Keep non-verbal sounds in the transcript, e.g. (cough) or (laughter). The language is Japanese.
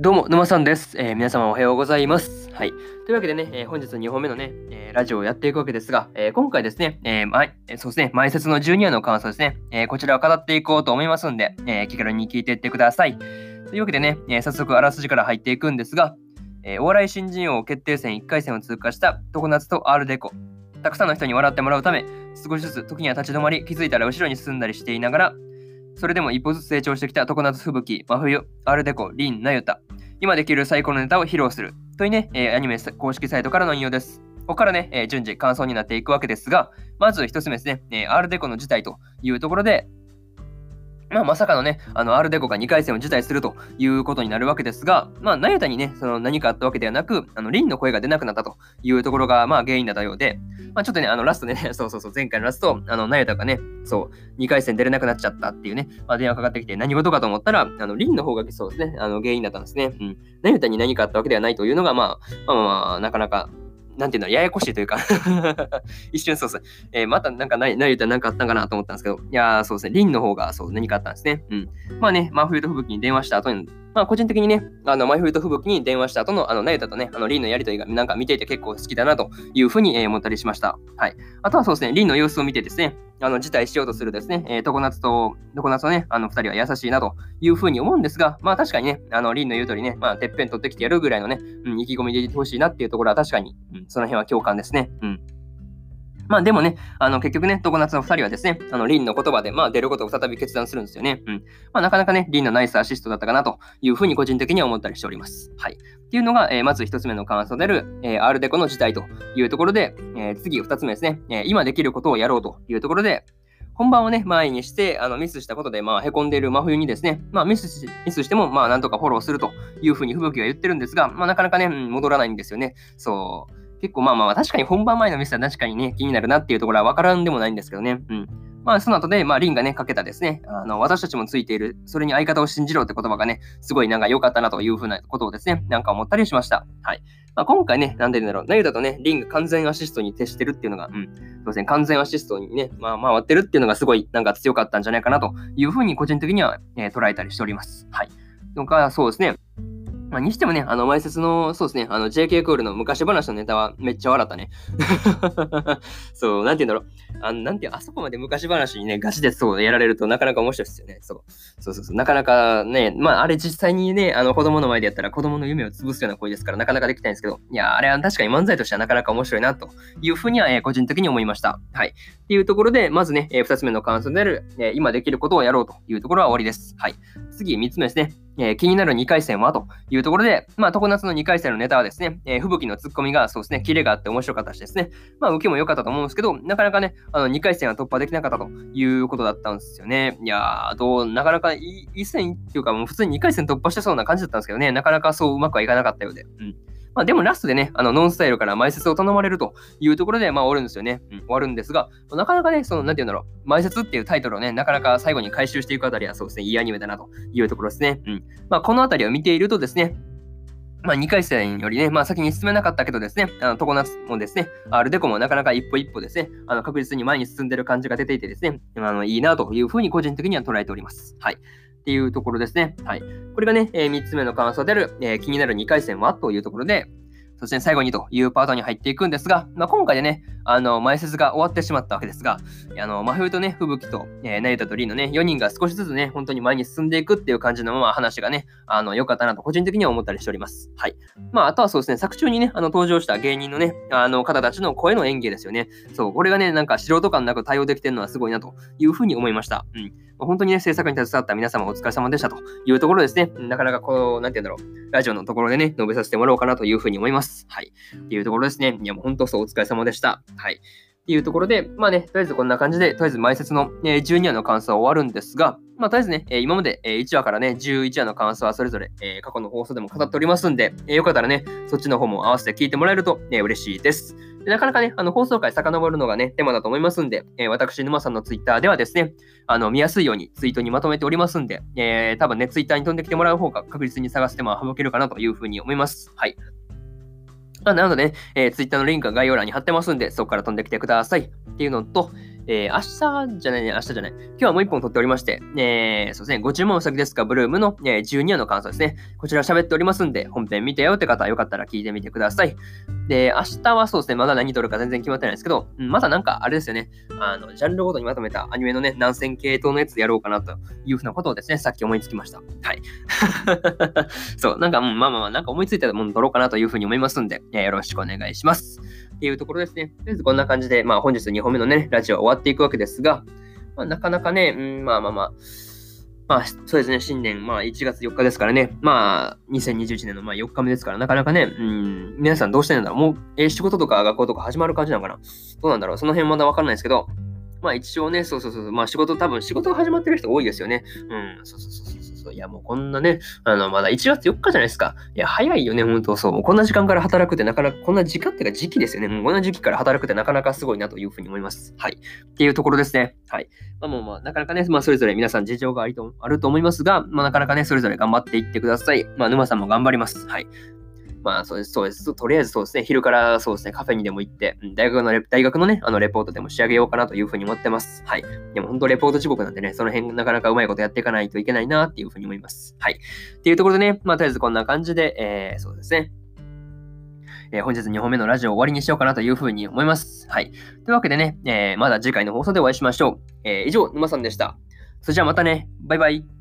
どうも、沼さんです、えー皆様おはようございます。はい。というわけでね、えー本日2本目のね、えーラジオをやっていくわけですが、え今回ですね、えまそうですね、前説の12話の感想ですね、えこちらを語っていこうと思いますんで、え気軽に聞いていってください。というわけでね、え早速あらすじから入っていくんですが、えお笑い新人王決定戦1回戦を通過した常夏と R デコ。たくさんの人に笑ってもらうため、少しずつ時には立ち止まり、気づいたら後ろに進んだりしていながら、それでも一歩ずつ成長してきた常夏吹雪、真冬、アルデコ、リン、ナユタ。今できる最高のネタを披露する。というね、えーアニメ公式サイトからの引用です。ここからね、えー順次感想になっていくわけですが、まず一つ目ですね、えーアールデコの事態というところで、まあ、まさかのね、あの、アルデコが2回戦を辞退するということになるわけですが、まあ、ナユタにね、その何かあったわけではなく、あの、リンの声が出なくなったというところが、まあ、原因だったようで、まあ、ちょっとね、あの、ラストね、(laughs) そうそうそう、前回のラスト、あの、ナユタがね、そう、2回戦出れなくなっちゃったっていうね、まあ、電話かかってきて何事かと思ったら、あの、リンの方がそうですね、あの、原因だったんですね。うん。ナユタに何かあったわけではないというのが、まあまあまあ、なかなか、なんていうの、ややこしいというか (laughs) 一瞬そうですね、えーまたなんか何、何言ったら何かあったんかなと思ったんですけど、いや、そうですね、リンの方がそう、何かあったんですね。うん。まあね、真冬と吹雪に電話した後に、まあ個人的にね、あの、真冬と吹雪に電話した後の、あの、ナユタとね、あの、リンのやりとりがなんか見ていて結構好きだなというふうに、えー思ったりしました。はい。あとはそうですね、リンの様子を見てですね、あの、辞退しようとするですね、えー、常夏と、常夏とね、あの、二人は優しいなというふうに思うんですが、まあ確かにね、あの、リンの言う通りね、まあ、てっぺん取ってきてやるぐらいのね、うん、意気込みでいてほしいなっていうところは確かに、うん、その辺は共感ですね。うん。まあでもね、あの結局ね、常夏の2人はですね、あのリンの言葉で、まあ、出ることを再び決断するんですよね。うん。まあなかなかね、リンのナイスアシストだったかなというふうに個人的には思ったりしております。はい。っていうのが、えーまず1つ目の感想である、えー、アールデコの事態というところで、えー次2つ目ですね、えー今できることをやろうというところで、本番をね、前にして、あのミスしたことで、まあ、へこんでいる真冬にですね、まあ、ミスしミスしても、まあ、なんとかフォローするというふうに吹雪が言ってるんですが、まあ、なかなかね、戻らないんですよね。そう。結構まあまあ、確かに本番前のミスは確かにね、気になるなっていうところは分からんでもないんですけどね。うん。まあ、その後で、まあ、リンがね、かけたですね、あの、私たちもついている、それに相方を信じろって言葉がね、すごいなんか良かったなというふうなことをですね、なんか思ったりしました。はい。まあ、今回ね、なんでだろう、ナユだとね、リンが完全アシストに徹してるっていうのが、うん、そうですね、完全アシストにね、まあ、回ってるっていうのがすごいなんか強かったんじゃないかなというふうに個人的には、えー捉えたりしております。はい。とか、そうですね、まあ、にしてもね、あの、前説の、そうですね、あの、JK クールの昔話のネタはめっちゃ笑ったね。(laughs) そう、なんて言うんだろう。あの、なんていう、あそこまで昔話にね、ガチでそうやられるとなかなか面白いですよね。そう。そうそうそう。なかなかね、まあ、あれ実際にね、あの、子供の前でやったら子供の夢を潰すような声ですから、なかなかできないんですけど、いや、あれは確かに漫才としてはなかなか面白いな、というふうには、えー個人的に思いました。はい。っていうところで、まずね、えー二つ目の感想である、えー今できることをやろうというところは終わりです。はい。次、三つ目ですね。えー気になる2回戦はというところで、まあ、常夏の2回戦のネタはですね、えー吹雪のツッコミがそうですね、キレがあって面白かったしですね、まあ、受けも良かったと思うんですけど、なかなかね、あの2回戦は突破できなかったということだったんですよね。いやー、どう、なかなかいい戦っていうか、もう普通に2回戦突破してそうな感じだったんですけどね、なかなかそううまくはいかなかったようで。うん。まあ、でもラストでね、あのノンスタイルから前説を頼まれるというところで、まあ、終わるんですよね。うん、終わるんですが、なかなかね、その、なんて言うんだろう、前説っていうタイトルをね、なかなか最後に回収していくあたりは、そうですね、いいアニメだなというところですね。うん。まあ、このあたりを見ているとですね、まあ、2回戦よりね、まあ、先に進めなかったけどですね、あの、常夏もですね、アルデコもなかなか一歩一歩ですね、あの、確実に前に進んでる感じが出ていてですね、あの、いいなというふうに個人的には捉えております。はい。っていうところですね。はい。これがね、え3つ目の感想である、えー気になる2回戦は？というところで、そして最後にというパートに入っていくんですが、まあ、今回でね、あの、前説が終わってしまったわけですが、あの、真冬とね、吹雪と、えー、ナユタとリンのね、4人が少しずつね、本当に前に進んでいくっていう感じの、まあ、話がね、あの、良かったなと個人的には思ったりしております。はい。まあ、あとはそうですね、作中にね、あの、登場した芸人のね、あの、方たちの声の演技ですよね。そう、これがね、なんか素人感なく対応できてるのはすごいなというふうに思いました。うん。本当にね、制作に携わった皆様お疲れ様でしたというところですね。なかなかこう、なんて言うんだろう、ラジオのところでね、述べさせてもらおうかなというふうに思います。はい。っていうところですね。いや、もう本当そうお疲れ様でした。はい。っていうところで、まあね、とりあえずこんな感じで、とりあえず前説の、え12話の感想は終わるんですが、まあとりあえずね、え今まで、え1話からね、11話の感想はそれぞれ、え過去の放送でも語っておりますんで、えーよかったらね、そっちの方も合わせて聞いてもらえると、えー嬉しいです。なかなかね、あの放送回遡るのがね、手間だと思いますんで、え私、沼さんのツイッターではですね、あの見やすいようにツイートにまとめておりますんで、えー多分ね、ツイッターに飛んできてもらう方が確実に探しても省けるかなというふうに思います。はい。まあ、なのでね、えー、ツイッターのリンクが概要欄に貼ってますんで、そこから飛んできてください。っていうのと、えー、明日じゃないね、明日じゃない。今日はもう一本撮っておりまして、えー、そうですね、ご注文先ですか、ブルームの、えー、12話の感想ですね。こちら喋っておりますんで、本編見てよって方はよかったら聞いてみてください。で、明日はそうですね、まだ何撮るか全然決まってないんですけど、まだなんかあれですよね、あの、ジャンルごとにまとめたアニメのね、南線系統のやつやろうかなというふうなことをですね、さっき思いつきました。はい。(laughs) そう、なんか、うん、まあまあまあ、なんか思いついたもの撮ろうかなというふうに思いますんで、えー、よろしくお願いします。っていうところですね。とりあえずこんな感じで、まあ本日2本目のね、ラジオ終わっていくわけですが、まあ、なかなかね、うん、まあまあまあ、まあ、そうですね、新年、まあ、1月4日ですからね、まあ、2021年のまあ4日目ですから、なかなかね、うん、皆さんどうしてるんだろうもう、え、仕事とか学校とか始まる感じなのかなどうなんだろうその辺まだわかんないですけど、まあ一応ね、そうそうそう、まあ仕事、多分仕事が始まってる人多いですよね。うん、そうそうそうそう。そう。いや、もうこんなね、あの、まだ1月4日じゃないですか。いや、早いよね、本当そう。もうこんな時間から働くってなかなか、こんな時間っていうか時期ですよね。もうこんな時期から働くってなかなかすごいなというふうに思います。はい。っていうところですね。はい。まあもうまあ、なかなかね、まあそれぞれ皆さん事情がありとあると思いますが、まあなかなかね、それぞれ頑張っていってください。まあ沼さんも頑張ります。はい。まあ、そうです、そうです。とりあえずそうですね、昼からそうですね、カフェにでも行って、大学のレ大学のね、あのレポートでも仕上げようかなというふうに思ってます。はい。でも本当レポート時刻なんでね、その辺なかなかうまいことやっていかないといけないなっていうふうに思います。はい。っていうところでね、まあ、とりあえずこんな感じで、えー、そうですね。えー、本日2本目のラジオを終わりにしようかなというふうに思います。はい。というわけでね、えー、まだ次回の放送でお会いしましょう。えー、以上、沼さんでした。それじゃあまたね。バイバイ。